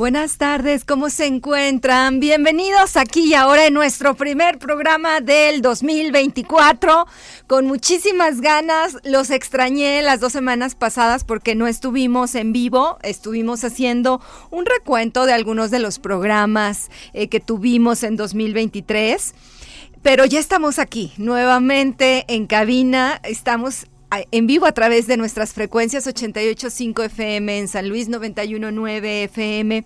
Buenas tardes, ¿cómo se encuentran? Bienvenidos aquí y ahora en nuestro primer programa del 2024. Con muchísimas ganas, los extrañé las dos semanas pasadas porque no estuvimos en vivo, estuvimos haciendo un recuento de algunos de los programas eh, que tuvimos en 2023. Pero ya estamos aquí, nuevamente en cabina, estamos en vivo a través de nuestras frecuencias 88.5 FM en San Luis, 91.9 FM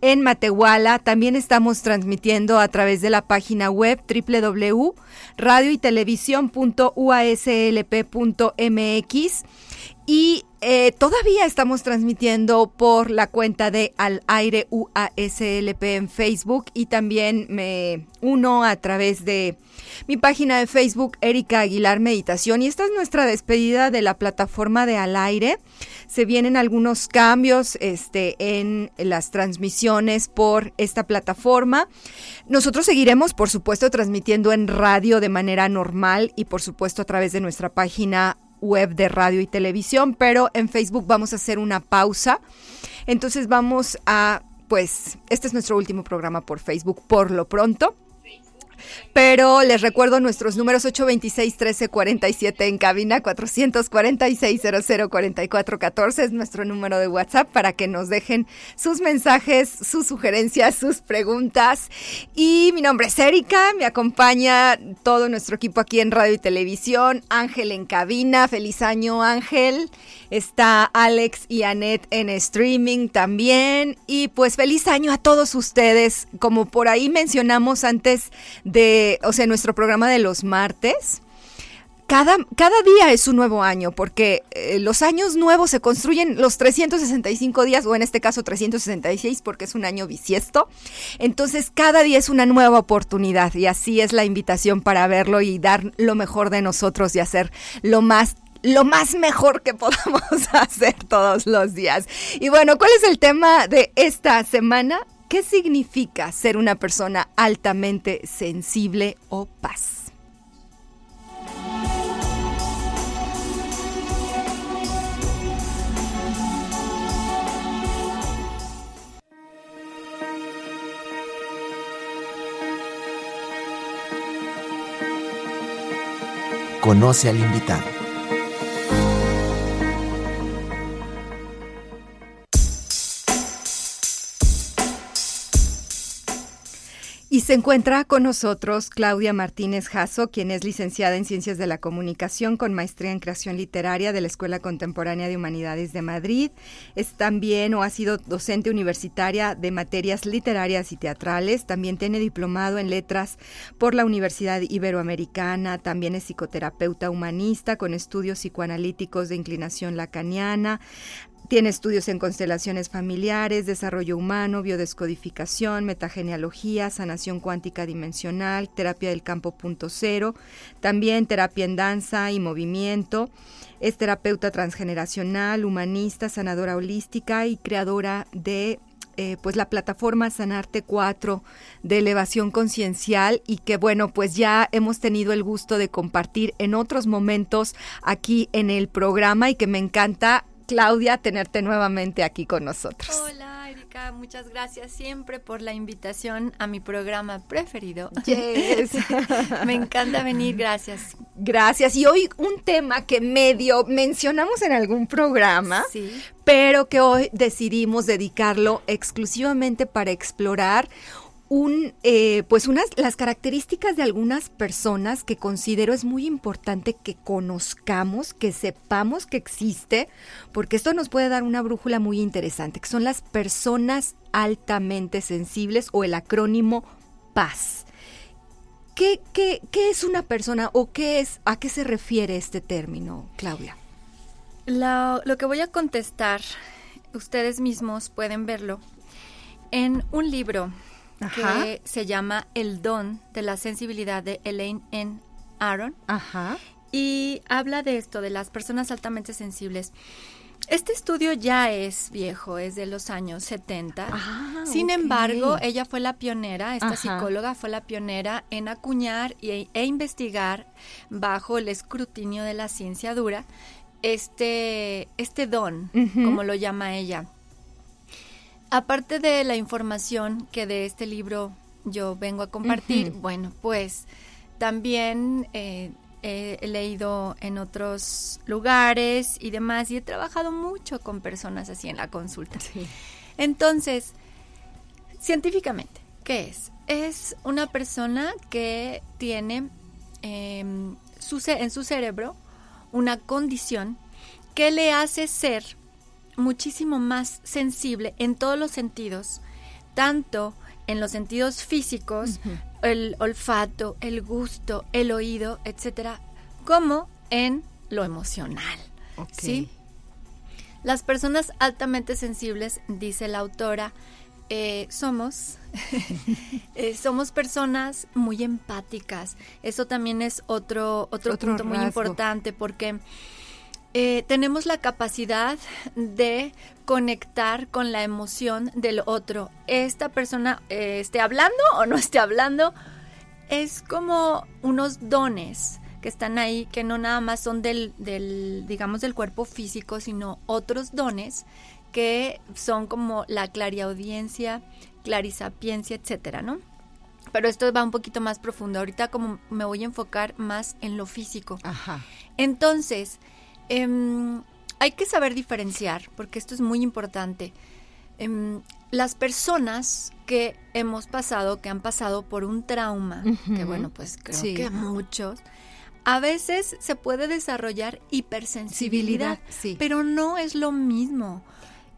en Matehuala. También estamos transmitiendo a través de la página web www.radioytelevisión.uaslp.mx y eh, todavía estamos transmitiendo por la cuenta de Al Aire UASLP en Facebook y también me uno a través de mi página de Facebook Erika Aguilar Meditación y esta es nuestra despedida de la plataforma de Al Aire. Se vienen algunos cambios este, en las transmisiones por esta plataforma. Nosotros seguiremos, por supuesto, transmitiendo en radio de manera normal y, por supuesto, a través de nuestra página web de radio y televisión, pero en Facebook vamos a hacer una pausa. Entonces vamos a, pues, este es nuestro último programa por Facebook por lo pronto. Pero les recuerdo nuestros números 826-1347 en cabina, 446-004414 es nuestro número de WhatsApp para que nos dejen sus mensajes, sus sugerencias, sus preguntas. Y mi nombre es Erika, me acompaña todo nuestro equipo aquí en radio y televisión, Ángel en cabina, feliz año Ángel, está Alex y Annette en streaming también. Y pues feliz año a todos ustedes, como por ahí mencionamos antes de, o sea, nuestro programa de los martes. Cada, cada, día es un nuevo año, porque eh, los años nuevos se construyen los 365 días, o en este caso 366, porque es un año bisiesto. Entonces, cada día es una nueva oportunidad, y así es la invitación para verlo y dar lo mejor de nosotros y hacer lo más lo más mejor que podamos hacer todos los días. Y bueno, ¿cuál es el tema de esta semana? ¿Qué significa ser una persona altamente sensible o paz? Conoce al invitado. Se encuentra con nosotros Claudia Martínez Jasso, quien es licenciada en Ciencias de la Comunicación con maestría en Creación Literaria de la Escuela Contemporánea de Humanidades de Madrid. Es también o ha sido docente universitaria de materias literarias y teatrales. También tiene diplomado en letras por la Universidad Iberoamericana. También es psicoterapeuta humanista con estudios psicoanalíticos de inclinación lacaniana. Tiene estudios en constelaciones familiares, desarrollo humano, biodescodificación, metagenealogía, sanación cuántica dimensional, terapia del campo punto cero, también terapia en danza y movimiento. Es terapeuta transgeneracional, humanista, sanadora holística y creadora de eh, pues la plataforma Sanarte 4 de elevación conciencial y que bueno pues ya hemos tenido el gusto de compartir en otros momentos aquí en el programa y que me encanta Claudia, tenerte nuevamente aquí con nosotros. Hola, Erika, muchas gracias siempre por la invitación a mi programa preferido. Yes. Me encanta venir, gracias. Gracias. Y hoy un tema que medio mencionamos en algún programa, sí. pero que hoy decidimos dedicarlo exclusivamente para explorar un, eh, pues unas, las características de algunas personas que considero es muy importante que conozcamos, que sepamos que existe, porque esto nos puede dar una brújula muy interesante, que son las personas altamente sensibles o el acrónimo PAS. ¿qué, qué, qué es una persona o qué es, a qué se refiere este término, Claudia? Lo, lo que voy a contestar, ustedes mismos pueden verlo, en un libro Ajá. que se llama El don de la sensibilidad de Elaine N. Aaron. Ajá. Y habla de esto, de las personas altamente sensibles. Este estudio ya es viejo, es de los años 70. Ah, Sin embargo, ella fue la pionera, esta Ajá. psicóloga fue la pionera en acuñar y- e investigar bajo el escrutinio de la ciencia dura este, este don, como lo llama ella. Aparte de la información que de este libro yo vengo a compartir, bueno, pues también eh, he leído en otros lugares y demás y he trabajado mucho con personas así en la consulta. Entonces, científicamente, ¿qué es? Es una persona que tiene em, su en su cerebro una condición que le hace ser muchísimo más sensible en todos los sentidos, tanto en los sentidos físicos, el olfato, el gusto, el oído, etcétera, como en lo emocional. ¿Sí? Las personas altamente sensibles, dice la autora, eh, somos, eh, somos personas muy empáticas. Eso también es otro, otro, Otro punto muy importante porque eh, tenemos la capacidad de conectar con la emoción del otro. Esta persona eh, esté hablando o no esté hablando, es como unos dones que están ahí, que no nada más son del, del, digamos, del cuerpo físico, sino otros dones que son como la clariaudiencia, clarisapiencia, etcétera, ¿no? Pero esto va un poquito más profundo. Ahorita como me voy a enfocar más en lo físico. Ajá. Entonces, em, hay que saber diferenciar, porque esto es muy importante. Em, las personas que hemos pasado, que han pasado por un trauma, que bueno, pues creo Sí. que muchos, a veces se puede desarrollar hipersensibilidad, sí. pero no es lo mismo.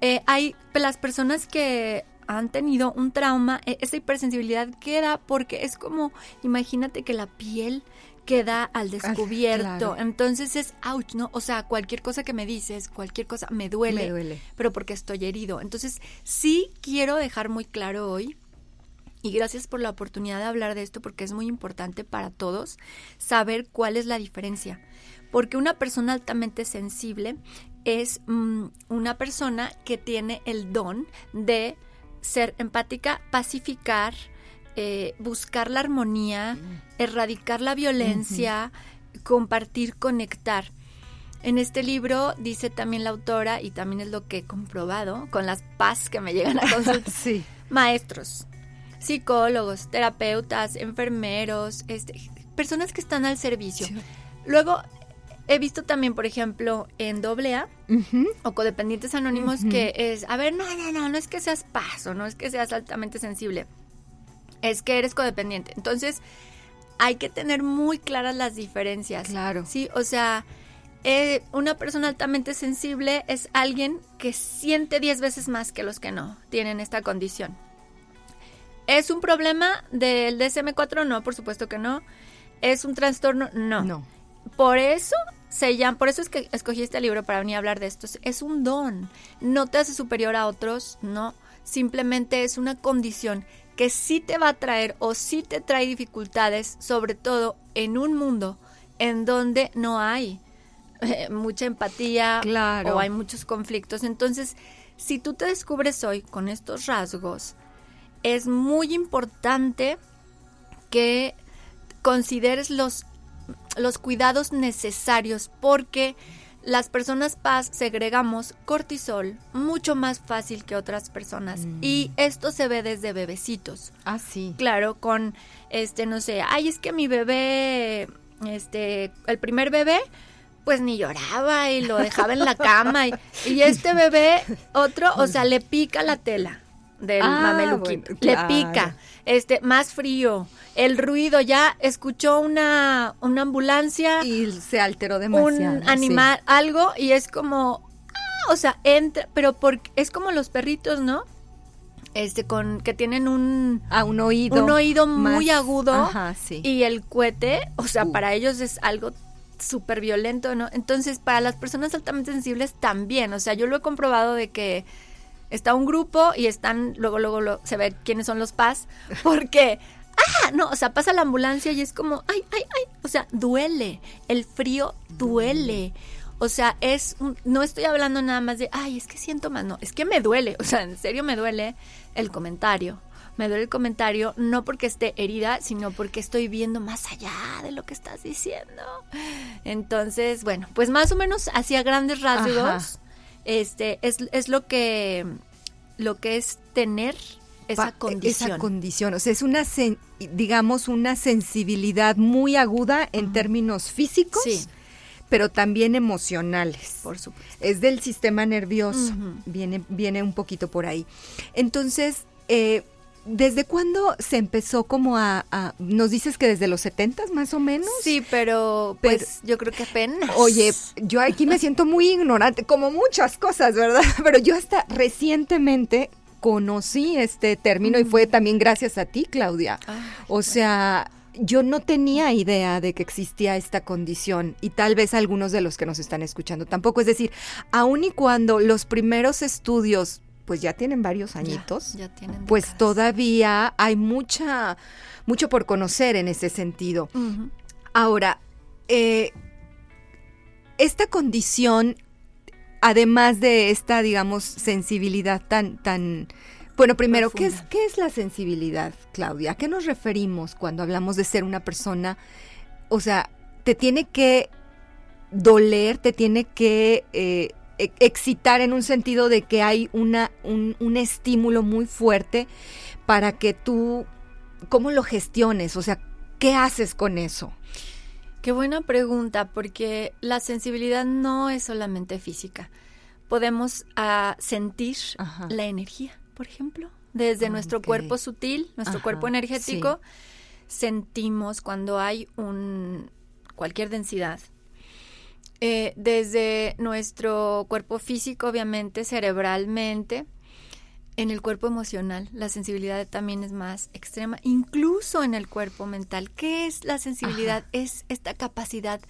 Eh, hay las personas que han tenido un trauma, eh, esa hipersensibilidad queda porque es como, imagínate que la piel queda al descubierto, claro. entonces es ouch, ¿no? O sea, cualquier cosa que me dices, cualquier cosa me duele, Me duele. pero porque estoy herido. Entonces, sí quiero dejar muy claro hoy y gracias por la oportunidad de hablar de esto porque es muy importante para todos saber cuál es la diferencia. Porque una persona altamente sensible es mm, una persona que tiene el don de ser empática, pacificar, eh, buscar la armonía, erradicar la violencia, compartir, conectar. En este libro dice también la autora, y también es lo que he comprobado con las paz que me llegan a consultar, Sí. maestros, psicólogos, terapeutas, enfermeros, este, personas que están al servicio. Sí. Luego, he visto también, por ejemplo, en AA Ujú. o codependientes anónimos Ujú. que es, a ver, no, no, no, no es que seas paso, no es que seas altamente sensible, es que eres codependiente. Entonces, hay que tener muy claras las diferencias. Claro. Sí, o sea, eh, una persona altamente sensible es alguien que siente 10 veces más que los que no tienen esta condición. ¿Es un problema del DSM4? No, por supuesto que no. ¿Es un trastorno? No. No. Por eso se llama, por eso es que escogí este libro para venir a hablar de esto. Es un don. No te hace superior a otros, no. Simplemente es una condición que sí te va a traer o sí te trae dificultades, sobre todo en un mundo en donde no hay eh, mucha empatía Claro. o hay muchos conflictos. Entonces, si tú te descubres hoy con estos rasgos, es muy importante que consideres los, los cuidados necesarios porque las personas paz segregamos cortisol mucho más fácil que otras personas Mm. y esto se ve desde bebecitos. Ah, sí. Claro, con este no sé, ay, es que mi bebé este el primer bebé pues ni lloraba y lo dejaba en la cama y, y este bebé otro, o sea, le pica la tela del Ah, mameluquín, bueno, le pica, este más frío, el ruido ya escuchó una una ambulancia Y se alteró demasiado. un sí. animal, algo, y es como, ah, o sea, entra, pero porque es como los perritos, ¿no? este con que tienen un a un oído un oído muy agudo ajá, sí. y el cohete o sea Uh. para ellos es algo súper violento no entonces para las personas altamente sensibles también o sea yo lo he comprobado de que está un grupo y están luego luego se ve quiénes son los paz porque ah no o sea pasa la ambulancia y es como ay ay ay o sea duele el frío duele o sea, es un- no estoy hablando nada más de, ay, es que siento más, no, es que me duele, o sea, en serio me duele el comentario. Me duele el comentario no porque esté herida, sino porque estoy viendo más allá de lo que estás diciendo. Entonces, bueno, pues más o menos hacia grandes rasgos. Este es, es lo que lo que es tener esa Pa- condición. Esa condición, o sea, es una, sen- digamos, una sensibilidad muy aguda en términos físicos, Sí. pero también emocionales. por supuesto. Es del sistema nervioso, viene, viene un poquito por ahí. Entonces, eh, ¿desde cuándo se empezó como a, a- Nos dices que desde los 70 más o menos? Sí, pero Pero- pues yo creo que apenas. Oye, yo aquí me siento muy ignorante, como muchas cosas, ¿verdad? Pero yo hasta recientemente conocí este término y fue también gracias a ti, Claudia. Ah, O sea, yo no tenía idea de que existía esta condición y tal vez algunos de los que nos están escuchando tampoco. Es decir, aun y cuando los primeros estudios pues ya tienen varios ya, añitos, ya tienen pues décadas. todavía hay mucha mucho por conocer en ese sentido. Ahora, eh, esta condición, además de esta, digamos, sensibilidad tan, tan, bueno, primero, ¿qué es. ¿qué es la sensibilidad, Claudia? ¿A qué nos referimos cuando hablamos de ser una persona? O sea, te tiene que doler, te tiene que eh, excitar en un sentido de que hay una, un, un estímulo muy fuerte para que tú, ¿cómo lo gestiones? O sea, ¿qué haces con eso? Qué buena pregunta, porque la sensibilidad no es solamente física. Podemos ah, sentir Ajá. la energía, por ejemplo, desde Ah, nuestro cuerpo sutil, nuestro Ajá, cuerpo energético. Sentimos cuando hay un cualquier densidad. Eh, desde nuestro cuerpo físico, obviamente, cerebralmente, en el cuerpo emocional, la sensibilidad también es más extrema, incluso en el cuerpo mental. ¿Qué es la sensibilidad? Es esta capacidad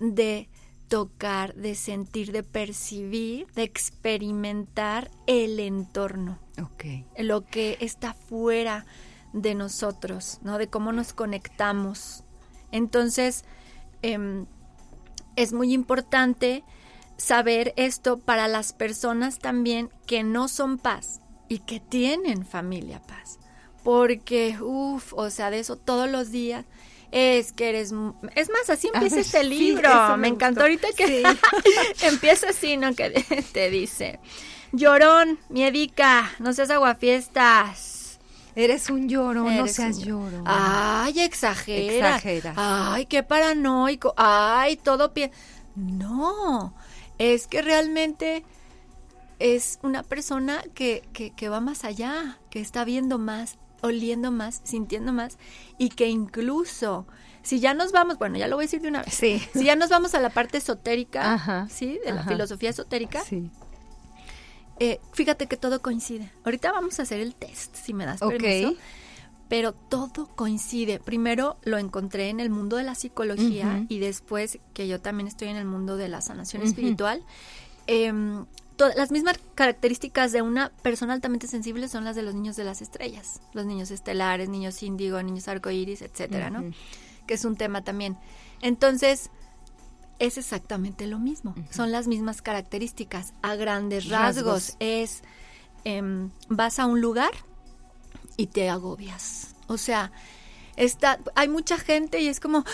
de tocar, de sentir, de percibir, de experimentar el entorno, Ok. lo que está fuera de nosotros, ¿no? De cómo nos conectamos. Entonces, em, es muy importante saber esto para las personas también que no son paz y que tienen familia paz. Porque, uff, o sea, de eso todos los días. Es que eres... Es más, así empieza ver, este libro. me me encantó ahorita que empieza así, ¿no? Que te dice, llorón, miedica, no seas aguafiestas. Eres un lloro, no seas un- lloro. Ay, exagera. Exageras. Ay, qué paranoico. Ay, todo pie. No, es que realmente es una persona que, que, que va más allá, que está viendo más, oliendo más, sintiendo más y que incluso, si ya nos vamos, bueno, ya lo voy a decir de una vez. Sí. Si ya nos vamos a la parte esotérica, Ajá, ¿sí? De la ajá. filosofía esotérica, Sí. Eh, fíjate que todo coincide. Ahorita vamos a hacer el test, si me das permiso. Pero todo coincide. Primero lo encontré en el mundo de la psicología y después que yo también estoy en el mundo de la sanación espiritual. em, las mismas características de una persona altamente sensible son las de los niños de las estrellas, los niños estelares, niños índigo, niños arcoíris, etcétera, ¿no? Que es un tema también. Entonces, es exactamente lo mismo. Son las mismas características a grandes rasgos. Rasgos. Es, em, vas a un lugar y te agobias. O sea, está, hay mucha gente y es como,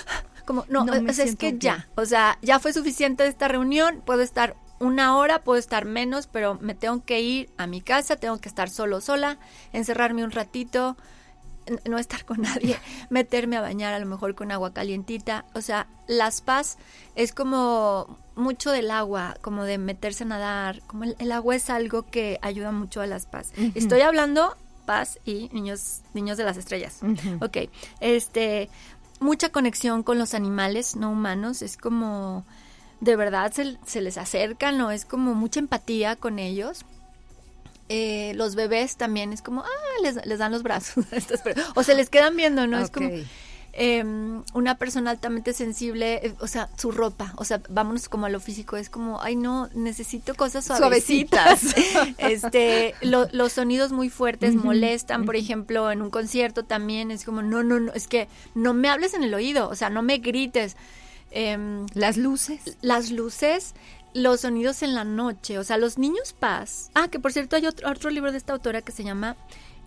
como no, No o sea, es que ya, o sea, ya fue suficiente de esta reunión, puedo estar una hora, puedo estar menos, pero me tengo que ir a mi casa, tengo que estar solo, sola, encerrarme un ratito, no estar con nadie, meterme a bañar a lo mejor con agua calientita. O sea, las paz es como mucho del agua, como de meterse a nadar, como el, el agua es algo que ayuda mucho a las paz. Estoy hablando paz y niños, niños de las estrellas. Ujú. Ok, este, mucha conexión con los animales no humanos, es como, de verdad se, se les acercan, ¿no? Es como mucha empatía con ellos. Eh, los bebés también es como, ah, les, les dan los brazos. o se les quedan viendo, ¿no? Es como em, una persona altamente sensible, eh, o sea, su ropa, o sea, vámonos como a lo físico, es como, ay, no, necesito cosas suavecitas. este, los sonidos muy fuertes molestan, por ejemplo, en un concierto también es como, no, no, no, es que no me hables en el oído, o sea, no me grites. Em, las luces. Las luces los sonidos en la noche, o sea, los niños paz. Ah, que por cierto hay otro, otro libro de esta autora que se llama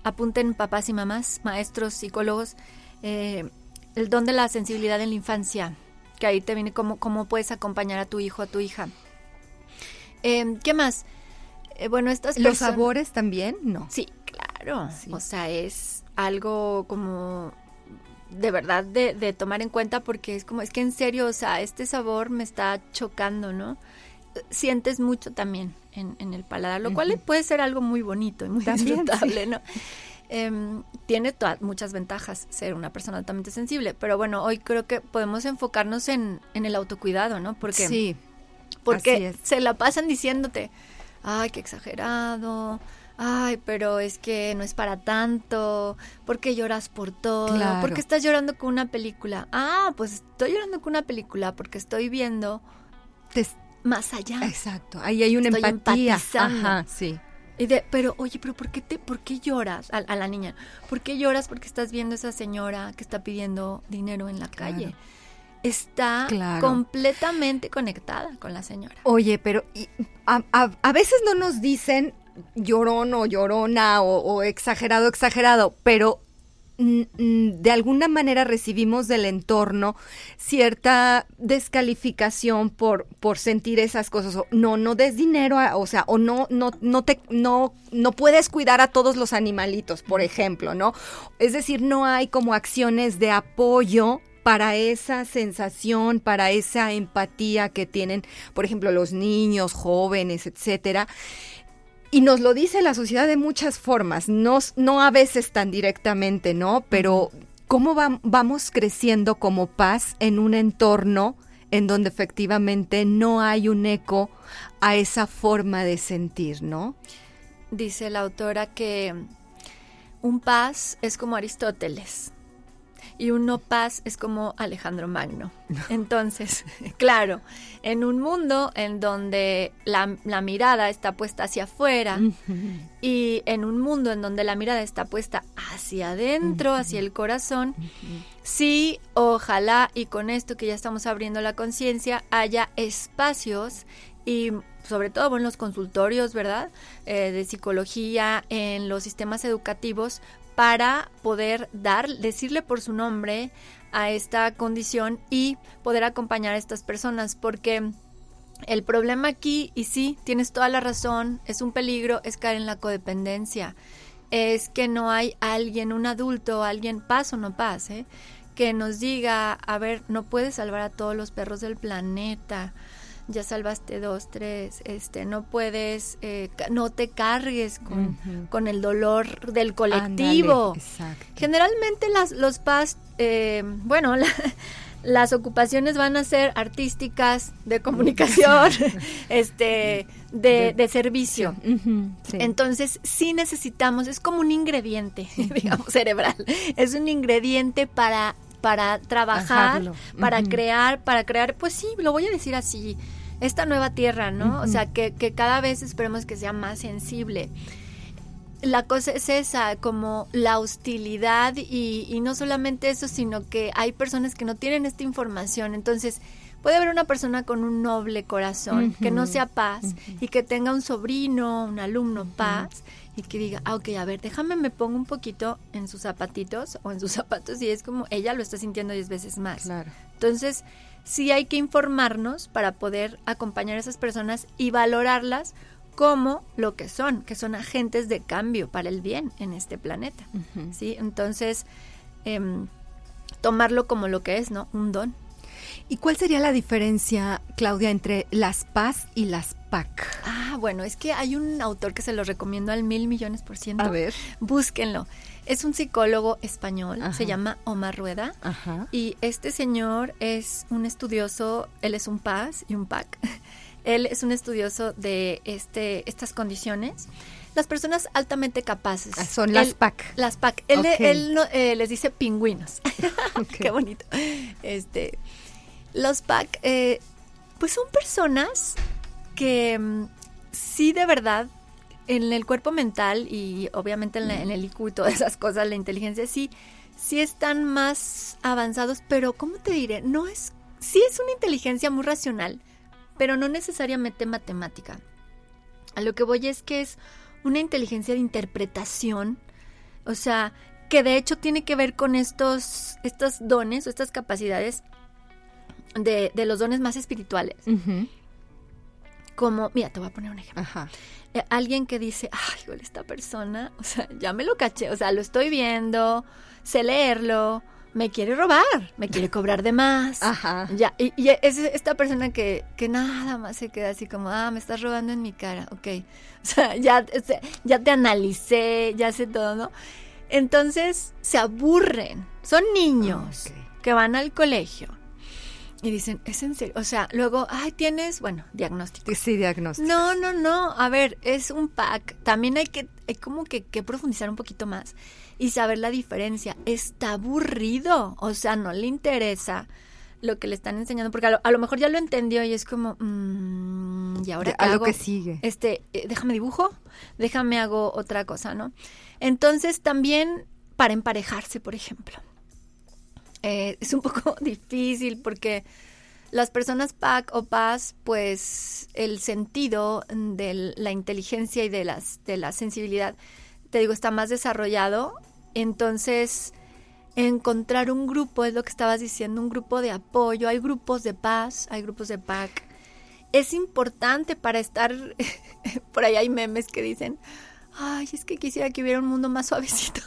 Apunten papás y mamás, maestros, psicólogos, eh, el don de la sensibilidad en la infancia, que ahí te viene cómo, cómo puedes acompañar a tu hijo, a tu hija. Em, ¿Qué más? Eh, bueno, estas ¿Los sabores también? No. Sí, claro. O sea, es algo como de verdad de, de, tomar en cuenta porque es como, es que en serio, o sea, este sabor me está chocando, ¿no? Sientes mucho también en, el paladar, lo cual puede ser algo muy bonito y muy disfrutable, ¿no? Em, tiene muchas ventajas ser una persona altamente sensible, pero bueno, hoy creo que podemos enfocarnos en, el autocuidado, ¿no? Porque, sí, porque se la pasan diciéndote, ay, qué exagerado, ay, pero es que no es para tanto, ¿por qué lloras por todo? ¿Por qué estás llorando con una película? Ah, pues estoy llorando con una película porque estoy viendo más allá. Exacto, ahí hay una empatía. Ajá, sí. Y de, pero oye, pero ¿por qué te, por qué lloras a, la niña? ¿Por qué lloras porque estás viendo a esa señora que está pidiendo dinero en la calle? Está completamente conectada con la señora. Oye, pero a, veces no nos dicen llorón o llorona o, o exagerado, exagerado, pero de alguna manera recibimos del entorno cierta descalificación por, por sentir esas cosas. O, no, no des dinero, o sea, o no, no, no te, no, no puedes cuidar a todos los animalitos, por ejemplo, ¿no? Es decir, no hay como acciones de apoyo para esa sensación, para esa empatía que tienen, por ejemplo, los niños, jóvenes, etcétera. Y nos lo dice la sociedad de muchas formas, no, no a veces tan directamente, ¿no? Pero cómo vamos creciendo como paz en un entorno en donde efectivamente no hay un eco a esa forma de sentir, ¿no? Dice la autora que un paz es como Aristóteles y un no paz es como Alejandro Magno. Entonces, claro, en un mundo en donde la, mirada está puesta hacia afuera y en un mundo en donde la mirada está puesta hacia adentro, hacia el corazón, sí, ojalá y con esto que ya estamos abriendo la conciencia, haya espacios y sobre todo en los consultorios, ¿verdad? Eh, de psicología, en los sistemas educativos, para poder dar, decirle por su nombre a esta condición y poder acompañar a estas personas, porque el problema aquí, y sí, tienes toda la razón, es un peligro, es caer en la codependencia, es que no hay alguien, un adulto, alguien, paz o no pase, que nos diga, a ver, no puedes salvar a todos los perros del planeta, ya salvaste dos, tres, este, no puedes, eh, no te cargues con, con, el dolor del colectivo. Generalmente las, los PAS, eh, bueno, las ocupaciones van a ser artísticas, de comunicación, este, de, de, servicio. Entonces, sí necesitamos, es como un ingrediente, digamos, cerebral. Es un ingrediente para para trabajar, para crear, para crear, pues sí, lo voy a decir así, esta nueva tierra, ¿no? O sea, que, que cada vez esperemos que sea más sensible la cosa es esa, como la hostilidad y, y, no solamente eso, sino que hay personas que no tienen esta información. Entonces, puede haber una persona con un noble corazón que no sea paz y que tenga un sobrino, un alumno paz y que diga, ah, ok, a ver, déjame me pongo un poquito en sus zapatitos o en sus zapatos y es como ella lo está sintiendo diez veces más. Claro. Entonces, sí hay que informarnos para poder acompañar a esas personas y valorarlas como lo que son, que son agentes de cambio para el bien en este planeta. ¿sí? Entonces, em, tomarlo como lo que es, ¿no? Un don. ¿Y cuál sería la diferencia, Claudia, entre las PAS y las PAC? Ah, bueno, es que hay un autor que se lo recomiendo al mil millones por ciento. A ver. Búsquenlo. Es un psicólogo español, se llama Omar Rueda. Y este señor es un estudioso, él es un PAS y un PAC. Él es un estudioso de este, estas condiciones. Las personas altamente capaces. Ah, son las PAC. Las PAC. Él, él eh, les dice pingüinos. Qué bonito. Este, los PAC, eh, pues son personas que mm, sí de verdad en el cuerpo mental y obviamente en, en, el IQ y todas esas cosas, la inteligencia sí, sí están más avanzados, pero ¿cómo te diré? No es, sí es una inteligencia muy racional, pero no necesariamente matemática. A lo que voy es que es una inteligencia de interpretación, o sea, que de hecho tiene que ver con estos, estos dones o estas capacidades de, los dones más espirituales. Como, mira, te voy a poner un ejemplo. Eh, alguien que dice, ay, esta persona, o sea, ya me lo caché, o sea, lo estoy viendo, sé leerlo, me quiere robar, me quiere cobrar de más. Ajá. Ya, y, es esta persona que, que nada más se queda así como, ah, me estás robando en mi cara, ok. O sea, ya, ya te analicé, ya sé todo, ¿no? Entonces se aburren, son niños que van al colegio y dicen, ¿es en serio? O sea, luego, ay, tienes, bueno, diagnóstico. Sí, diagnóstico. No, no, no. A ver, es un pack. También hay que, hay como que, que profundizar un poquito más y saber la diferencia. Está aburrido. O sea, no le interesa lo que le están enseñando, porque a lo, mejor ya lo entendió y es como, mmm, ¿y ahora qué a lo que sigue. Este, eh, déjame dibujo, déjame hago otra cosa, ¿no? Entonces también para emparejarse, por ejemplo eh, es un poco difícil porque las personas PAC o PAS, pues el sentido de la inteligencia y de, las, de la sensibilidad, te digo, está más desarrollado. Entonces, encontrar un grupo, es lo que estabas diciendo, un grupo de apoyo. Hay grupos de paz, hay grupos de PAC. Es importante para estar, por ahí hay memes que dicen, ay, es que quisiera que hubiera un mundo más suavecito,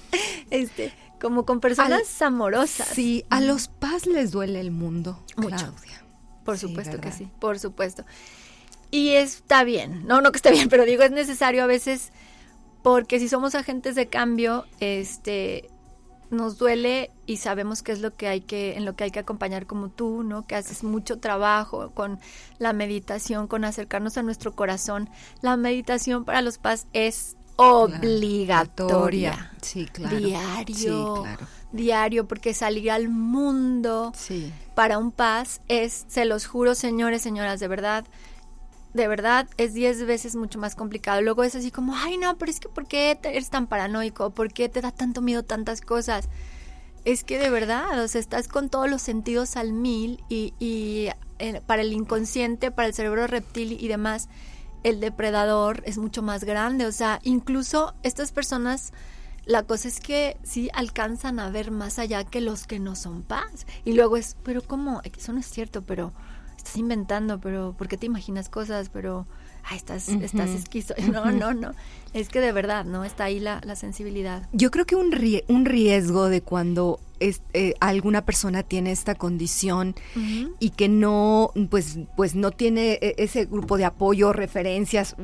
este, como con personas amorosas. Sí, a los paz les duele el mundo, Mucho. Claudia. Por supuesto que sí, por supuesto. Y está bien, no, no que esté bien, pero digo, es necesario a veces, porque si somos agentes de cambio, este, nos duele y sabemos qué es lo que hay que, en lo que hay que acompañar como tú, ¿no? Que haces mucho trabajo con la meditación, con acercarnos a nuestro corazón. La meditación para los paz es obligatoria. Sí, claro. Diario. Diario, porque salir al mundo para un paz es, se los juro, señores, señoras, de verdad, de verdad es diez veces mucho más complicado. Luego es así como, ay no, pero es que ¿por qué eres tan paranoico? ¿Por qué te da tanto miedo tantas cosas? Es que de verdad, o sea, estás con todos los sentidos al mil y, y eh, para el inconsciente, para el cerebro reptil y demás, el depredador es mucho más grande. O sea, incluso estas personas, la cosa es que sí alcanzan a ver más allá que los que no son paz. Y luego es, pero ¿cómo? Eso no es cierto, pero estás inventando, pero ¿por qué te imaginas cosas? Pero, ay, estás, estás esquizo. No, no, no. Es que de verdad, ¿no? Está ahí la, la sensibilidad. Yo creo que un, un riesgo de cuando eh, alguna persona tiene esta condición y que no, pues, pues no tiene e, ese grupo de apoyo, referencias,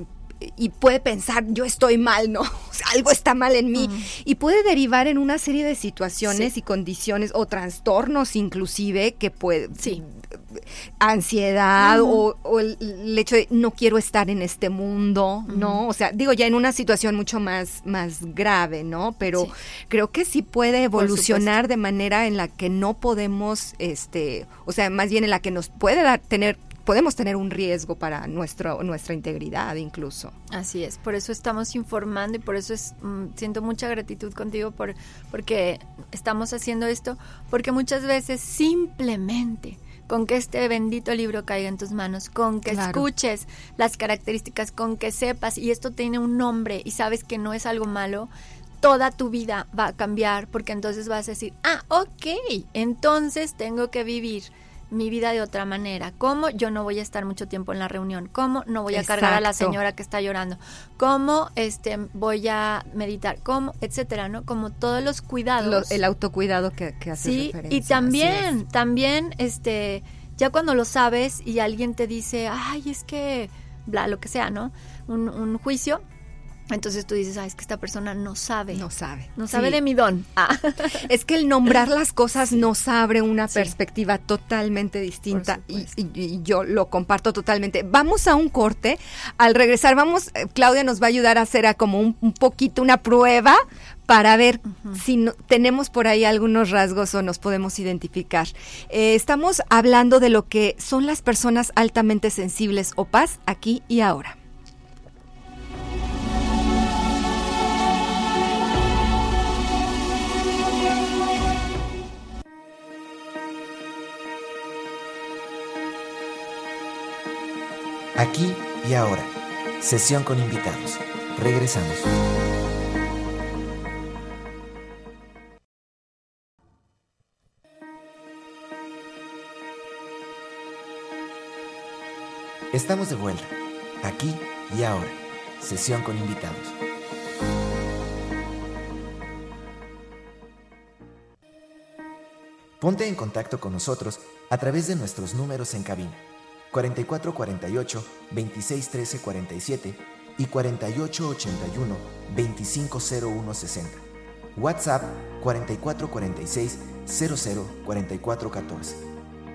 y puede pensar, yo estoy mal, ¿no? algo está mal en mí. Y puede derivar en una serie de situaciones y condiciones o trastornos inclusive que puede... Sí. Ansiedad o, el, hecho de no quiero estar en este mundo, ¿no? O sea, digo ya en una situación mucho más, más grave, ¿no? Pero creo que sí puede evolucionar de manera en la que no podemos, este, o sea, más bien en la que nos puede dar, tener podemos tener un riesgo para nuestro, nuestra integridad incluso. Así es, por eso estamos informando y por eso es, mm, siento mucha gratitud contigo por, porque estamos haciendo esto, porque muchas veces simplemente con que este bendito libro caiga en tus manos, con que escuches las características, con que sepas, y esto tiene un nombre y sabes que no es algo malo, toda tu vida va a cambiar, porque entonces vas a decir, ah, ok, entonces tengo que vivir mi vida de otra manera. ¿Cómo yo no voy a estar mucho tiempo en la reunión? ¿Cómo no voy a cargar a la señora que está llorando? ¿Cómo este voy a meditar? ¿Cómo? etcétera, ¿no? Como todos los cuidados. el autocuidado que, que hace Sí, y también, también, este, ya cuando lo sabes y alguien te dice, ay, es que, bla, lo que sea, ¿no? Un, un juicio, Entonces tú dices, ah, es que esta persona no sabe. No sabe. No sabe de mi don. Ah. Es que el nombrar las cosas nos abre una perspectiva totalmente distinta y, yo lo comparto totalmente. Vamos a un corte. Al regresar, vamos, eh, Claudia nos va a ayudar a hacer como un, poquito una prueba para ver si tenemos por ahí algunos rasgos o nos podemos identificar. Eh, estamos hablando de lo que son las personas altamente sensibles o paz aquí y ahora. Aquí y ahora. Sesión con invitados. Regresamos. Estamos de vuelta. Aquí y ahora. Sesión con invitados. Ponte en contacto con nosotros a través de nuestros números en cabina 4448 2613 47 y 4881 250160. WhatsApp 4446 004414.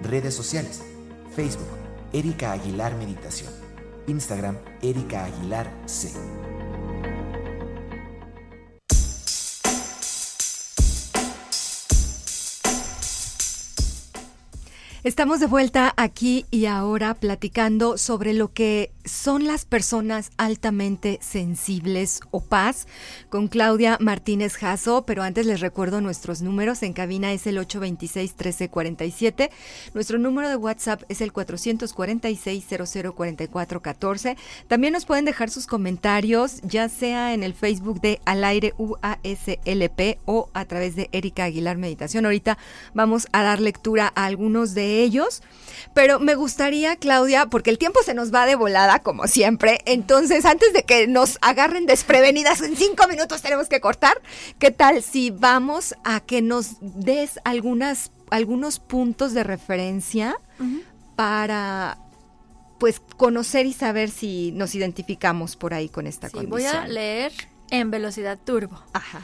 Redes sociales. Facebook Erika Aguilar Meditación. Instagram Erika Aguilar C. Estamos de vuelta aquí y ahora platicando sobre lo que son las personas altamente sensibles o paz con Claudia Martínez Jasso, pero antes les recuerdo nuestros números en cabina es el 826-1347, nuestro número de WhatsApp es el 446-004414. También nos pueden dejar sus comentarios, ya sea en el Facebook de Al Aire UASLP o a través de Erika Aguilar Meditación. Ahorita vamos a dar lectura a algunos de ellos. Pero me gustaría, Claudia, porque el tiempo se nos va de volada, como siempre. Entonces, antes de que nos agarren desprevenidas, en cinco minutos tenemos que cortar. ¿Qué tal si vamos a que nos des algunas, algunos puntos de referencia para pues conocer y saber si nos identificamos por ahí con esta condición. Voy a leer en velocidad turbo. Ajá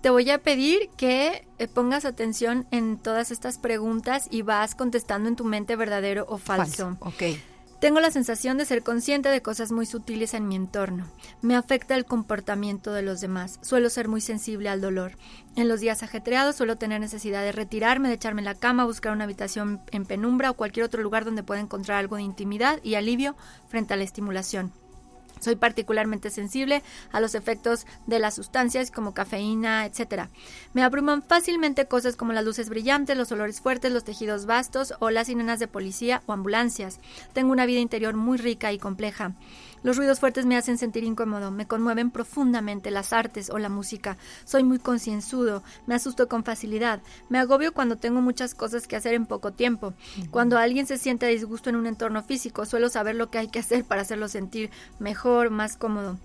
te voy a pedir que eh, pongas atención en todas estas preguntas y vas contestando en tu mente verdadero o falso. Ok. Tengo la sensación de ser consciente de cosas muy sutiles en mi entorno. Me afecta el comportamiento de los demás. Suelo ser muy sensible al dolor. En los días ajetreados suelo tener necesidad de retirarme, de echarme en la cama, buscar una habitación en penumbra o cualquier otro lugar donde pueda encontrar algo de intimidad y alivio frente a la estimulación. Soy particularmente sensible a los efectos de las sustancias como cafeína, etc. Me abruman fácilmente cosas como las luces brillantes, los olores fuertes, los tejidos vastos o las sirenas de policía o ambulancias. Tengo una vida interior muy rica y compleja. Los ruidos fuertes me hacen sentir incómodo, me conmueven profundamente las artes o la música. Soy muy concienzudo, me asusto con facilidad, me agobio cuando tengo muchas cosas que hacer en poco tiempo. Cuando alguien se siente a disgusto en un entorno físico, suelo saber lo que hay que hacer para hacerlo sentir mejor, más cómodo.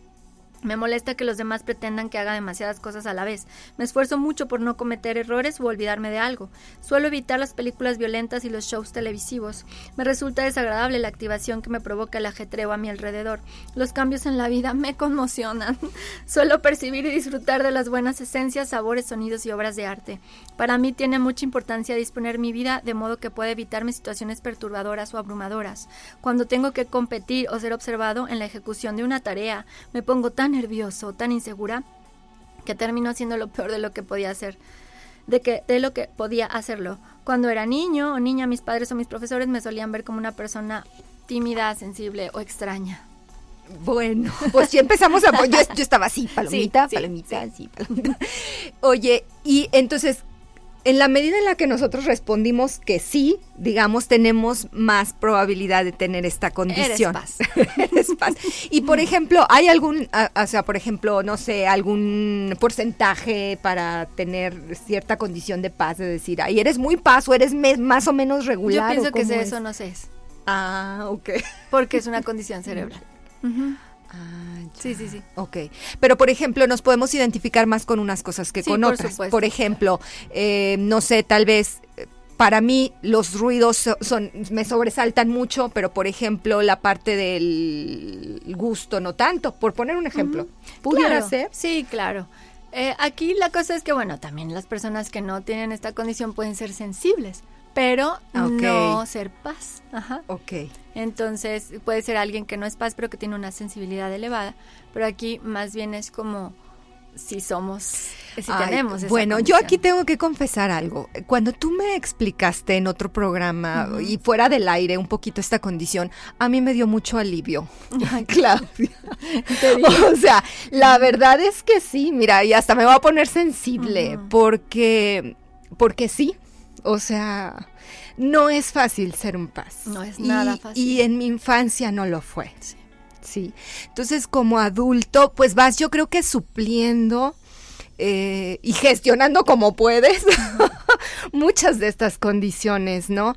Me molesta que los demás pretendan que haga demasiadas cosas a la vez. Me esfuerzo mucho por no cometer errores o olvidarme de algo. Suelo evitar las películas violentas y los shows televisivos. Me resulta desagradable la activación que me provoca el ajetreo a mi alrededor. Los cambios en la vida me conmocionan. Suelo percibir y disfrutar de las buenas esencias, sabores, sonidos y obras de arte. Para mí tiene mucha importancia disponer mi vida de modo que pueda evitarme situaciones perturbadoras o abrumadoras. Cuando tengo que competir o ser observado en la ejecución de una tarea, me pongo tan nervioso, tan insegura, que terminó haciendo lo peor de lo que podía hacer, de, que, de lo que podía hacerlo. Cuando era niño o niña, mis padres o mis profesores me solían ver como una persona tímida, sensible o extraña. Bueno, pues si empezamos a... Yo, yo estaba así, palomita, palomita, sí, palomita. Oye, y entonces, en la medida en la que nosotros respondimos que sí, digamos, tenemos más probabilidad de tener esta condición. Eres paz. Y por ejemplo, ¿hay algún, o sea, por ejemplo, no sé, algún porcentaje para tener cierta condición de paz? De decir, ahí eres muy paz o eres más o menos regular. Yo pienso que eso no sé. Ah, ok. Porque es una condición cerebral. Ah, sí, sí, sí. Ok. Pero, por ejemplo, nos podemos identificar más con unas cosas que con otras. Por ejemplo, eh, no sé, tal vez para mí los ruidos son, me sobresaltan mucho, pero por ejemplo la parte del gusto no tanto, por poner un ejemplo. ¿Pudiera ser? Sí, claro. Eh, aquí la cosa es que, bueno, también las personas que no tienen esta condición pueden ser sensibles, pero no ser paz. Ajá. Ok. Entonces puede ser alguien que no es paz, pero que tiene una sensibilidad elevada. Pero aquí más bien es como si somos, si tenemos. bueno, yo aquí tengo que confesar algo. Cuando tú me explicaste en otro programa y fuera del aire un poquito esta condición, a mí me dio mucho alivio. Claudia. o sea, la verdad es que sí, mira, y hasta me voy a poner sensible porque, porque sí, o sea, no es fácil ser un paz. No es nada fácil. Y en mi infancia no lo fue. Sí. Sí. Entonces, como adulto, pues vas, yo creo que supliendo eh, y gestionando como puedes muchas de estas condiciones, ¿no?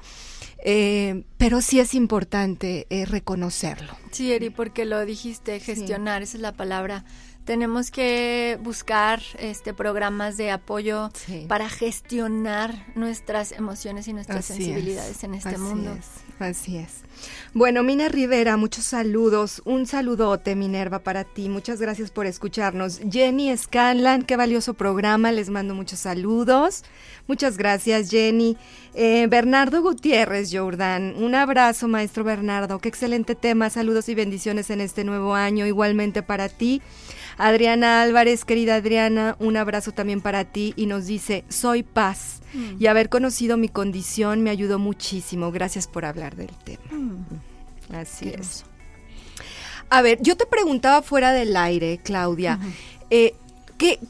Eh, pero sí es importante eh, reconocerlo. Sí, Eri, porque lo dijiste, gestionar, esa es la palabra tenemos que buscar este programas de apoyo para gestionar nuestras emociones y nuestras sensibilidades en este mundo. así es. Bueno, Mina Rivera, muchos saludos. Un saludote, Minerva, para ti. Muchas gracias por escucharnos. Jenny Scanlan, qué valioso programa. Les mando muchos saludos. Muchas gracias, Jenny. Eh, Bernardo Gutiérrez, Jordan. Un abrazo, maestro Bernardo. Qué excelente tema. Saludos y bendiciones en este nuevo año. Igualmente para ti. Adriana Álvarez, querida Adriana, un abrazo también para ti y nos dice, soy paz mm. y haber conocido mi condición me ayudó muchísimo. Gracias por hablar del tema. Mm. Así es. A ver, yo te preguntaba fuera del aire, Claudia, eh, ¿qué,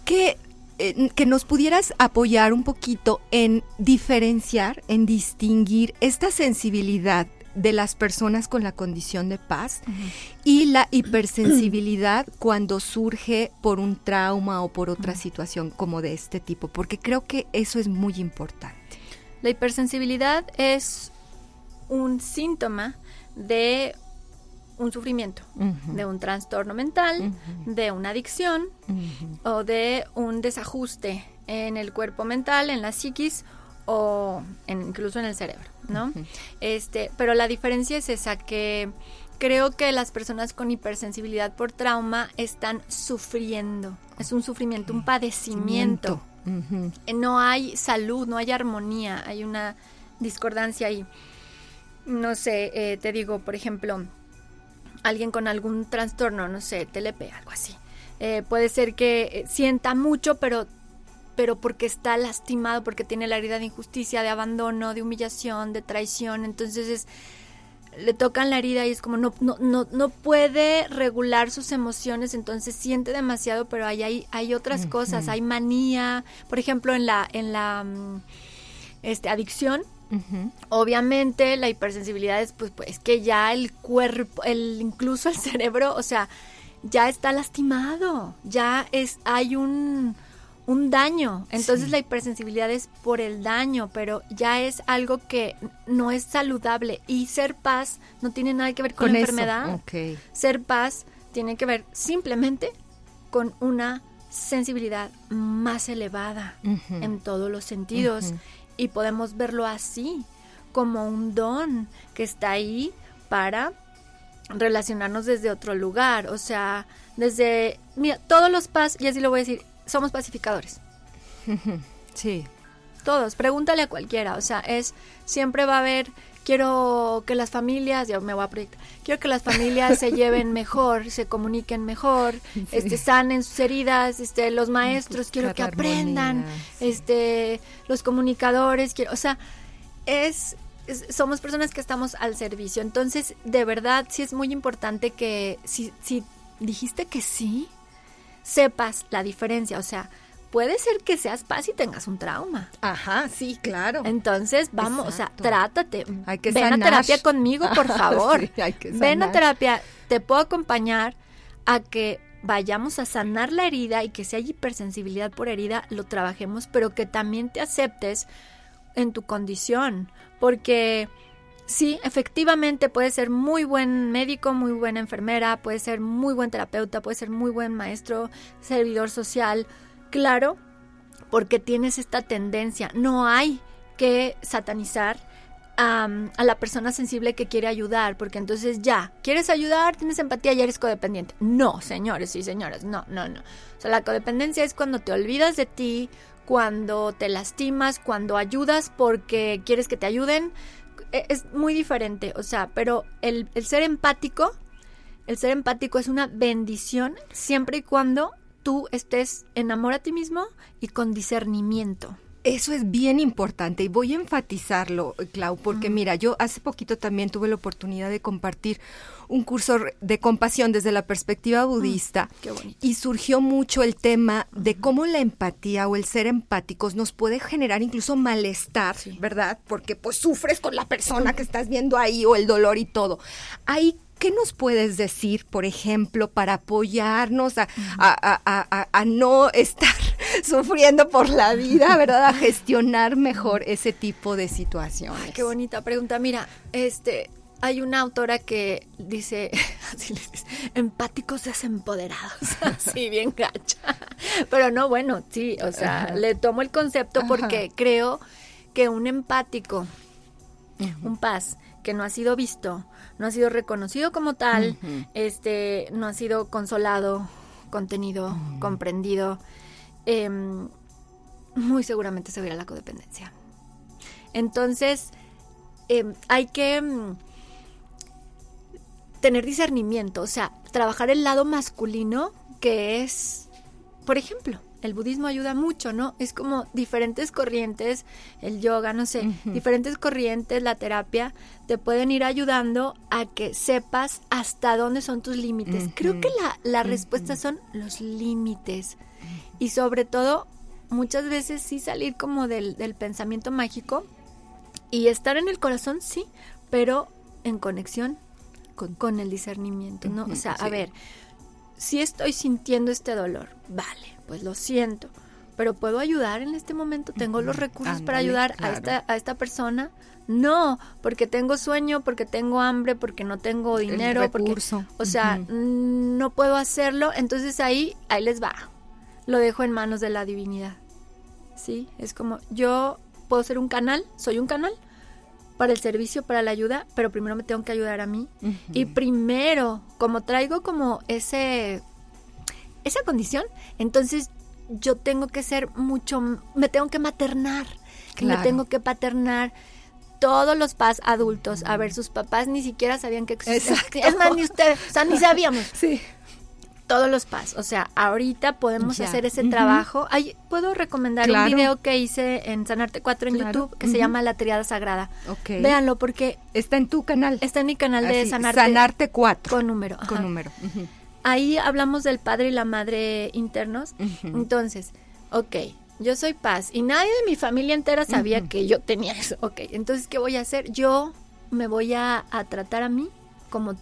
eh, que nos pudieras apoyar un poquito en diferenciar, en distinguir esta sensibilidad de las personas con la condición de paz y la hipersensibilidad cuando surge por un trauma o por otra situación como de este tipo, porque creo que eso es muy importante. La hipersensibilidad es un síntoma de un sufrimiento, de un trastorno mental, de una adicción o de un desajuste en el cuerpo mental, en la psiquis o incluso en el cerebro, ¿no? Este, pero la diferencia es esa que creo que las personas con hipersensibilidad por trauma están sufriendo. Es un sufrimiento, un padecimiento. No hay salud, no hay armonía, hay una discordancia ahí. No sé, eh, te digo, por ejemplo, alguien con algún trastorno, no sé, TLP, algo así. Eh, puede ser que eh, sienta mucho, pero pero porque está lastimado, porque tiene la herida de injusticia, de abandono, de humillación, de traición, entonces es, le tocan la herida y es como no, no, no, no puede regular sus emociones, entonces siente demasiado, pero hay, hay, hay otras cosas, hay manía, por ejemplo, en la, en la mm, este, adicción, Obviamente la hipersensibilidad es pues, pues que ya el cuerpo, el incluso el cerebro, o sea, ya está lastimado, ya es hay un un daño. Entonces la hipersensibilidad es por el daño, pero ya es algo que no es saludable. Y ser paz no tiene nada que ver con, la enfermedad. Ser paz tiene que ver simplemente con una sensibilidad más elevada en todos los sentidos. Y podemos verlo así, como un don que está ahí para relacionarnos desde otro lugar. O sea, desde, mira, todos los paz, y así lo voy a decir, somos pacificadores. Sí. Todos, pregúntale a cualquiera, o sea, es siempre va a haber quiero que las familias, ya me voy a proyectar, quiero que las familias se lleven mejor, se comuniquen mejor, este sanen sus heridas, este los maestros quiero que aprendan, este los comunicadores, quiero, o sea, es, somos personas que estamos al servicio. Entonces, de verdad sí es muy importante que si si dijiste que sí, sepas la diferencia, o sea, puede ser que seas paz y tengas un trauma. Ajá, sí, claro. Entonces, vamos, o sea, trátate. Hay que Ven a terapia conmigo, por favor. hay que Ven a terapia, te puedo acompañar a que vayamos a sanar la herida y que si hay hipersensibilidad por herida, lo trabajemos, pero que también te aceptes en tu condición, porque Sí, efectivamente puede ser muy buen médico, muy buena enfermera, puede ser muy buen terapeuta, puede ser muy buen maestro, servidor social, claro, porque tienes esta tendencia. No hay que satanizar a, la persona sensible que quiere ayudar, porque entonces ya, ¿quieres ayudar? ¿Tienes empatía? Ya eres codependiente. No, señores y señoras, no, no, no. O sea, la codependencia es cuando te olvidas de ti, cuando te lastimas, cuando ayudas porque quieres que te ayuden. E, es muy diferente, o sea, pero el ser empático, el ser empático es una bendición siempre y cuando tú estés en amor a ti mismo y con discernimiento. Eso es bien importante y voy a enfatizarlo, Clau, porque mira, yo hace poquito también tuve la oportunidad de compartir un curso de compasión desde la perspectiva budista y surgió mucho el tema de cómo la empatía o el ser empáticos nos puede generar incluso malestar, ¿verdad? Porque pues sufres con la persona que estás viendo ahí o el dolor y todo. Hay ¿Qué nos puedes decir, por ejemplo, para apoyarnos a, a, no estar sufriendo por la vida, ¿verdad? A gestionar mejor ese tipo de situaciones. qué bonita pregunta. Mira, este, hay una autora que dice, así les dice, empáticos desempoderados, así bien gacha. Pero no, bueno, sí, o sea, le tomo el concepto porque creo que un empático, un paz, que no ha sido visto, no ha sido reconocido como tal, este, no ha sido consolado, contenido, comprendido, em, muy seguramente se verá la codependencia. Entonces, em, hay que em, tener discernimiento, o sea, trabajar el lado masculino que es, por ejemplo, el budismo ayuda mucho, ¿no? Es como diferentes corrientes, el yoga, no sé, diferentes corrientes, la terapia, te pueden ir ayudando a que sepas hasta dónde son tus límites. Creo que la, la respuesta son los límites. Y sobre todo, muchas veces sí salir como del, del pensamiento mágico y estar en el corazón, sí, pero en conexión con, con el discernimiento, ¿no? O sea, a ver, si estoy sintiendo este dolor, vale, pues lo siento, pero ¿puedo ayudar en este momento? ¿Tengo los recursos para ayudar a, esta, a esta persona? No, porque tengo sueño, porque tengo hambre, porque no tengo dinero, porque, o sea, no puedo hacerlo, entonces ahí, ahí les va. Lo dejo en manos de la divinidad. ¿Sí? Es como, yo puedo ser un canal, soy un canal para el servicio, para la ayuda, pero primero me tengo que ayudar a mí. Y primero, como traigo como ese esa condición, entonces yo tengo que ser mucho, me tengo que maternar, me tengo que paternar. Todos los papás adultos, a ver, sus papás ni siquiera sabían que existía. Es más, ni ustedes, o sea, ni sabíamos. Sí. Todos los papás, o sea, ahorita podemos hacer ese trabajo. Puedo recomendar un video que hice en Sanarte 4 en YouTube que se llama La Triada Sagrada. Ok. Véanlo porque... Está en tu canal. Está en mi canal de Sanarte. Sanarte 4. Con número. Con número ahí hablamos del padre y la madre internos. Entonces, ok, yo soy paz y nadie de mi familia entera sabía que yo tenía eso. Ok, entonces, ¿qué voy a hacer? Yo me voy a, tratar a mí como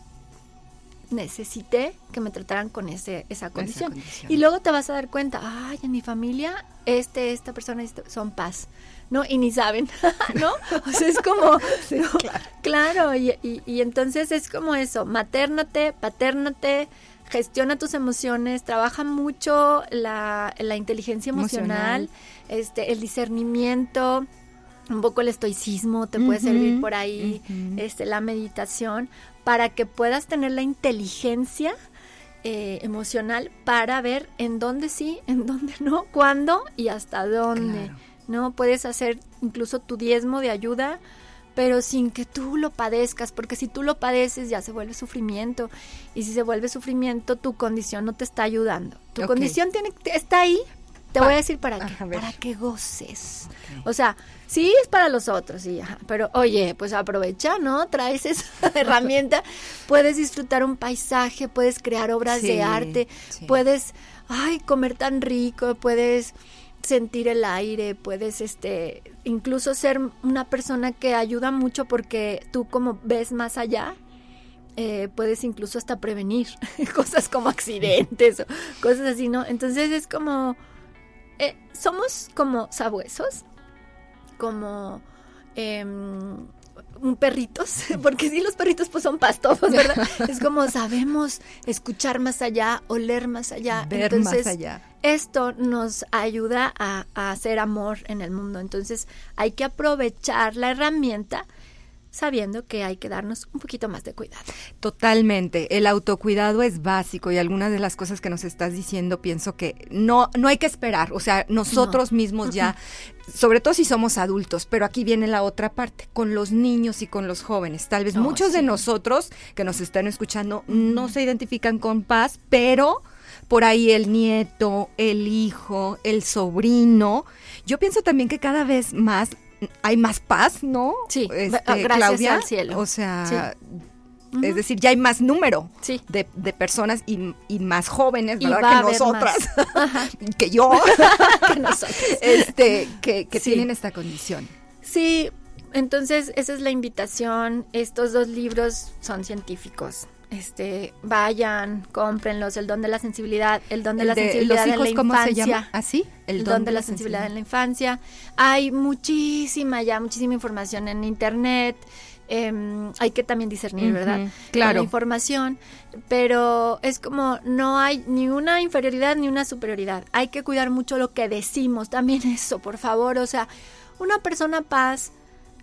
necesité que me trataran con ese, esa condición. Y luego te vas a dar cuenta, ay, en mi familia, este, esta persona este, son paz. ¿no? Y ni saben, ¿no? O sea, es como, claro, y, y, entonces es como eso, maternate, paternate, gestiona tus emociones, trabaja mucho la, inteligencia emocional, este, el discernimiento, un poco el estoicismo te puede servir por ahí, este, la meditación, para que puedas tener la inteligencia eh, emocional para ver en dónde sí, en dónde no, cuándo y hasta dónde. ¿No? Puedes hacer incluso tu diezmo de ayuda pero sin que tú lo padezcas, porque si tú lo padeces ya se vuelve sufrimiento y si se vuelve sufrimiento tu condición no te está ayudando. Tu condición tiene está ahí. Te voy a decir para qué, para que goces. O sea, sí es para los otros, sí, pero oye, pues aprovecha, ¿no? Traes esa herramienta, puedes disfrutar un paisaje, puedes crear obras de arte, puedes, ay, comer tan rico, puedes sentir el aire, puedes este incluso ser una persona que ayuda mucho porque tú como ves más allá, eh, puedes incluso hasta prevenir cosas como accidentes o cosas así, ¿no? Entonces es como, eh, somos como sabuesos, como em, perritos, porque sí, los perritos pues son pastosos, ¿verdad? es como sabemos escuchar más allá, oler más allá. Ver más allá esto nos ayuda a, a hacer amor en el mundo. Entonces hay que aprovechar la herramienta sabiendo que hay que darnos un poquito más de cuidado. Totalmente. El autocuidado es básico y algunas de las cosas que nos estás diciendo pienso que no, no hay que esperar. O sea, nosotros mismos ya, sobre todo si somos adultos, pero aquí viene la otra parte, con los niños y con los jóvenes. Tal vez muchos de nosotros que nos están escuchando no se identifican con paz, pero por ahí el nieto, el hijo, el sobrino. Yo pienso también que cada vez más hay más paz, ¿no? Sí, este, gracias al cielo. O sea, es decir, ya hay más número de, personas y, más jóvenes, ¿verdad? que nosotras, que yo, que nosotros, este, que, tienen esta condición. Sí, entonces esa es la invitación. Estos dos libros son científicos este, vayan, cómprenlos, el don de la sensibilidad, el don de, la sensibilidad en la infancia. ¿Así? El, don, de, la, sensibilidad, en la infancia. Hay muchísima ya, muchísima información en internet. Em, hay que también discernir, ¿verdad? Claro. La información, pero es como no hay ni una inferioridad ni una superioridad. Hay que cuidar mucho lo que decimos, también eso, por favor. O sea, una persona paz,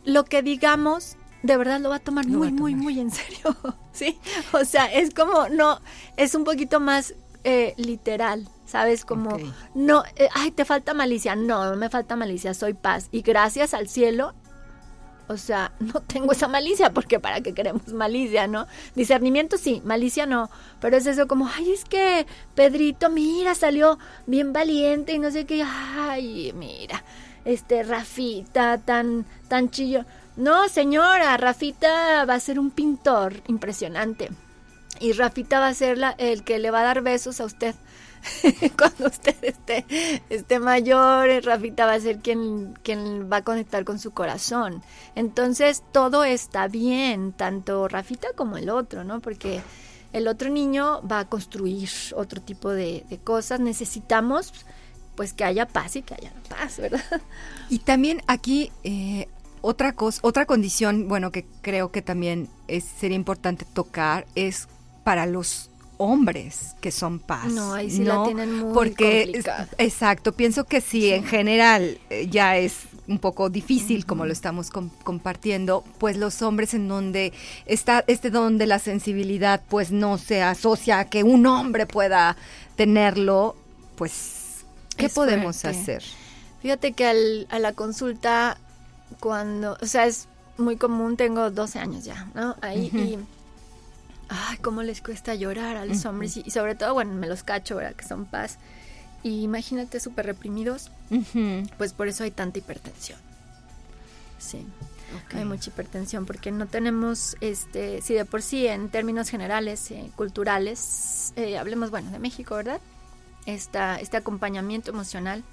lo que digamos de verdad lo va a tomar muy, muy, muy en serio, ¿sí? O sea, es como, no, es un poquito más eh, literal, ¿sabes? Como, no, eh, ay, te falta malicia. No, no me falta malicia, soy paz. Y gracias al cielo, o sea, no tengo esa malicia, porque para qué queremos malicia, ¿no? Discernimiento sí, malicia no. Pero es eso como, ay, es que Pedrito, mira, salió bien valiente y no sé qué, ay, mira, este Rafita, tan, tan chillo. No, señora, Rafita va a ser un pintor impresionante. Y Rafita va a ser la, el que le va a dar besos a usted. Cuando usted esté, esté mayor, Rafita va a ser quien, va a conectar con su corazón. Entonces, todo está bien, tanto Rafita como el otro, ¿no? Porque el otro niño va a construir otro tipo de, de cosas. Necesitamos pues que haya paz y que haya paz, ¿verdad? Y también aquí eh, otra cosa, otra condición, bueno, que creo que también es, sería importante tocar es para los hombres que son paz. No, ahí sí la tienen muy Porque, exacto, pienso que sí, en general eh, ya es un poco difícil, como lo estamos compartiendo, pues los hombres en donde está este don de la sensibilidad, pues no se asocia a que un hombre pueda tenerlo, pues, ¿qué podemos hacer? Fíjate que al, a la consulta cuando, o sea, es muy común, tengo 12 años ya, ¿no? Ahí y, ay, cómo les cuesta llorar a los hombres y, sobre todo, bueno, me los cacho, ¿verdad? Que son paz. Y imagínate súper reprimidos, pues por eso hay tanta hipertensión. Sí. Hay mucha hipertensión porque no tenemos, este, si de por sí en términos generales, eh, culturales, eh, hablemos, bueno, de México, ¿verdad? Esta, este acompañamiento emocional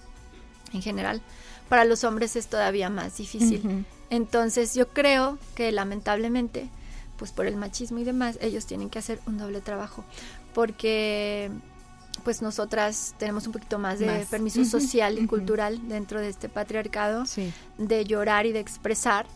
en general para los hombres es todavía más difícil. Entonces yo creo que lamentablemente, pues por el machismo y demás, ellos tienen que hacer un doble trabajo, porque pues nosotras tenemos un poquito más de permiso social y cultural dentro de este patriarcado, de llorar y de expresar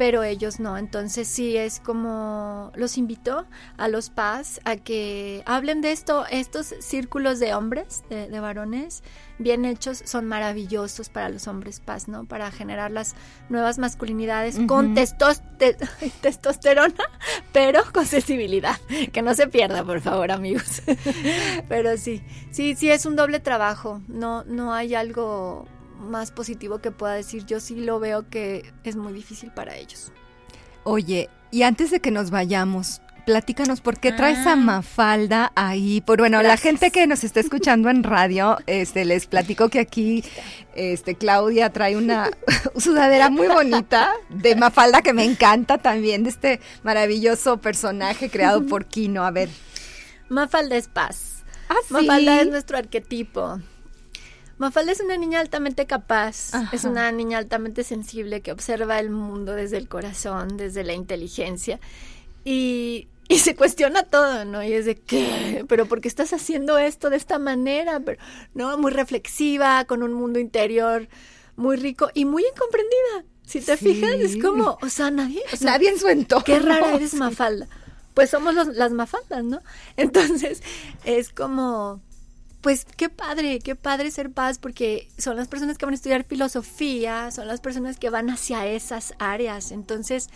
pero ellos no. Entonces sí es como los invito a los paz a que hablen de esto. Estos círculos de hombres, de, varones, bien hechos, son maravillosos para los hombres paz, ¿no? Para generar las nuevas masculinidades con testosterona, pero con sensibilidad. Que no se pierda, por favor, amigos. pero sí, sí, sí es un doble trabajo. No, no hay algo más positivo que pueda decir. Yo sí lo veo que es muy difícil para ellos. Oye, y antes de que nos vayamos, platícanos por qué traes a ah. Mafalda ahí. Por bueno, la gente que nos está escuchando en radio, este, les platico que aquí, este, Claudia trae una sudadera muy bonita de Mafalda que me encanta también de este maravilloso personaje creado por Kino. A ver. Mafalda es paz. Ah, Mafalda es nuestro arquetipo. Mafalda es una niña altamente capaz, es una niña altamente sensible que observa el mundo desde el corazón, desde la inteligencia y, y se cuestiona todo, ¿no? Y es de qué, pero ¿por qué estás haciendo esto de esta manera? Pero, ¿no? Muy reflexiva, con un mundo interior muy rico y muy incomprendida. Si te fijas, es como, o sea, nadie, nadie en su entorno. Qué rara eres Mafalda. Pues somos las Mafaldas, ¿no? Entonces, es como pues qué padre, qué padre ser paz, porque son las personas que van a estudiar filosofía, son las personas que van hacia esas áreas. Entonces,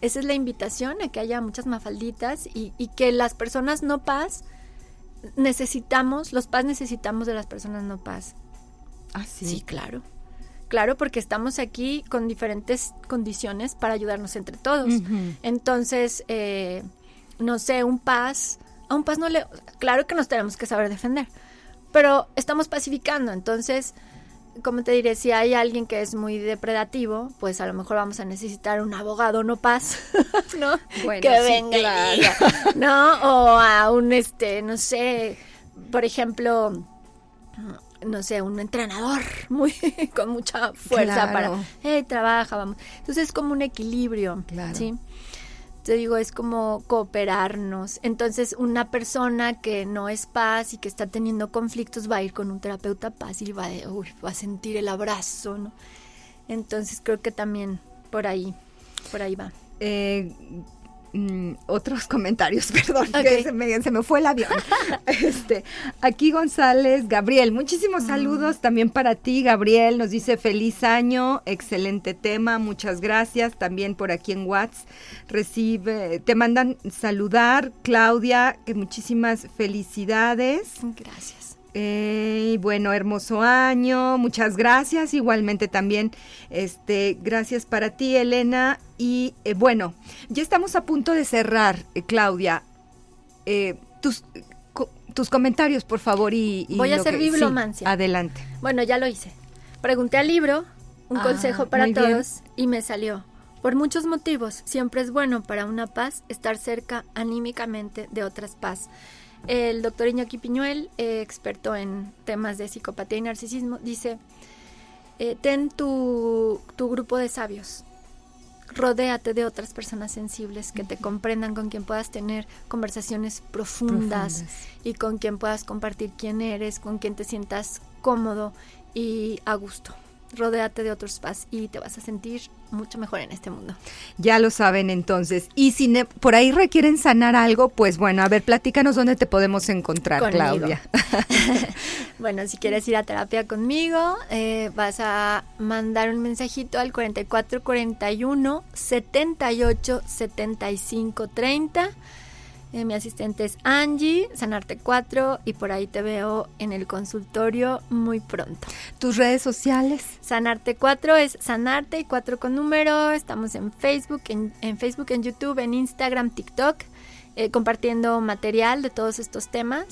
esa es la invitación a que haya muchas mafalditas y, y que las personas no paz necesitamos, los paz necesitamos de las personas no paz. Ah, sí. Sí, claro. Claro, porque estamos aquí con diferentes condiciones para ayudarnos entre todos. Entonces, eh, no sé, un paz, a un paz no le... Claro que nos tenemos que saber defender, pero estamos pacificando. Entonces, como te diré, si hay alguien que es muy depredativo, pues a lo mejor vamos a necesitar un abogado no paz, ¿no? Bueno, que sí, venga claro. ¿no? O a un, este, no sé, por ejemplo, no sé, un entrenador muy con mucha fuerza Claro. para, hey, trabaja, vamos. Entonces es como un equilibrio, Claro. ¿sí? Te digo, es como cooperarnos. Entonces, una persona que no es paz y que está teniendo conflictos va a ir con un terapeuta paz y va a, sentir el abrazo, ¿no? Entonces, creo que también por ahí, por ahí va. Eh, mm, otros comentarios, perdón, que se me, se me fue el avión. este, aquí González, Gabriel, muchísimos saludos también para ti, Gabriel. Nos dice feliz año, excelente tema, muchas gracias. También por aquí en WhatsApp recibe, te mandan saludar, Claudia, que muchísimas felicidades. Gracias. Eh, y bueno, hermoso año, muchas gracias. Igualmente también, este, gracias para ti, Elena. Y eh, bueno, ya estamos a punto de cerrar, eh, Claudia. Eh, tus, co- tus comentarios, por favor, y, y Voy a hacer que- sí, bibliomancia. adelante. Bueno, ya lo hice. Pregunté al libro, un Ah, consejo para bien. todos, y me salió. Por muchos motivos, siempre es bueno para una paz estar cerca anímicamente de otras paz. El doctor Iñaki Piñuel, eh, experto en temas de psicopatía y narcisismo, dice, eh, ten tu, tu grupo de sabios, rodéate de otras personas sensibles que te comprendan, con quien puedas tener conversaciones profundas, Profundas. y con quien puedas compartir quién eres, con quien te sientas cómodo y a gusto. Rodéate de otros paz y te vas a sentir mucho mejor en este mundo. Ya lo saben entonces. Y si por ahí requieren sanar algo, pues bueno, a ver, platícanos dónde te podemos encontrar, Conmigo. Claudia. Bueno, si quieres ir a terapia conmigo, eh, vas a mandar un mensajito al 4441 78 75 30. Eh, mi asistente es Angie, Sanarte 4, y por ahí te veo en el consultorio muy pronto. Tus redes sociales. Sanarte 4 es Sanarte y 4 con número. Estamos en Facebook, en, en Facebook, en YouTube, en Instagram, TikTok, eh, compartiendo material de todos estos temas.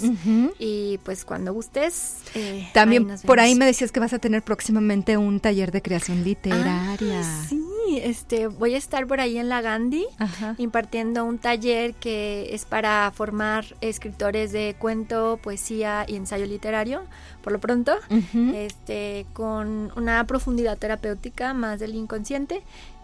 Y pues cuando gustes. eh, También nos por ahí me decías que vas a tener próximamente un taller de creación literaria. Ah, sí, este, voy a estar por ahí en la Gandhi Ajá. impartiendo un taller que es para formar escritores de cuento, poesía y ensayo literario, por lo pronto, este, con una profundidad terapéutica más del inconsciente.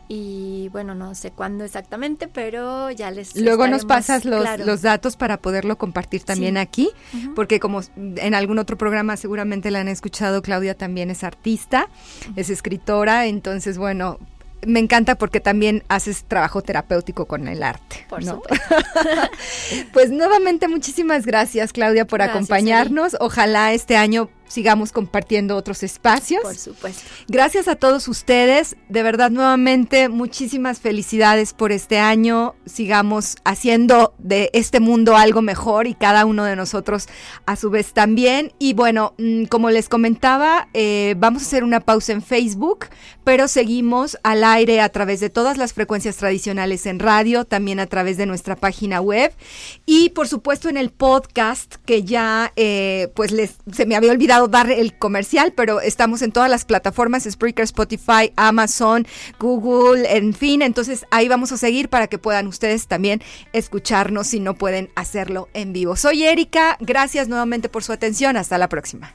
Y bueno, no sé cuándo exactamente, pero ya les Luego nos pasas los, claro. los datos para poderlo compartir también Sí. aquí, porque como en algún otro programa seguramente la han escuchado, Claudia también es artista, es escritora, entonces bueno, me encanta porque también haces trabajo terapéutico con el arte. Por ¿no? supuesto. Pues nuevamente muchísimas gracias Claudia por Gracias, acompañarnos. Ojalá este año sigamos compartiendo otros espacios. Por supuesto. Gracias a todos ustedes. De verdad, nuevamente, muchísimas felicidades por este año. Sigamos haciendo de este mundo algo mejor y cada uno de nosotros a su vez también. Y bueno, mm, como les comentaba, eh, vamos a hacer una pausa en Facebook, pero seguimos al aire a través de todas las frecuencias tradicionales en radio, también a través de nuestra página web y por supuesto en el podcast que ya eh, pues les se me había olvidado dar el comercial, pero estamos en todas las plataformas, Spreaker, Spotify, Amazon, Google, en fin, entonces ahí vamos a seguir para que puedan ustedes también escucharnos si no pueden hacerlo en vivo. Soy Erika, gracias nuevamente por su atención, hasta la próxima.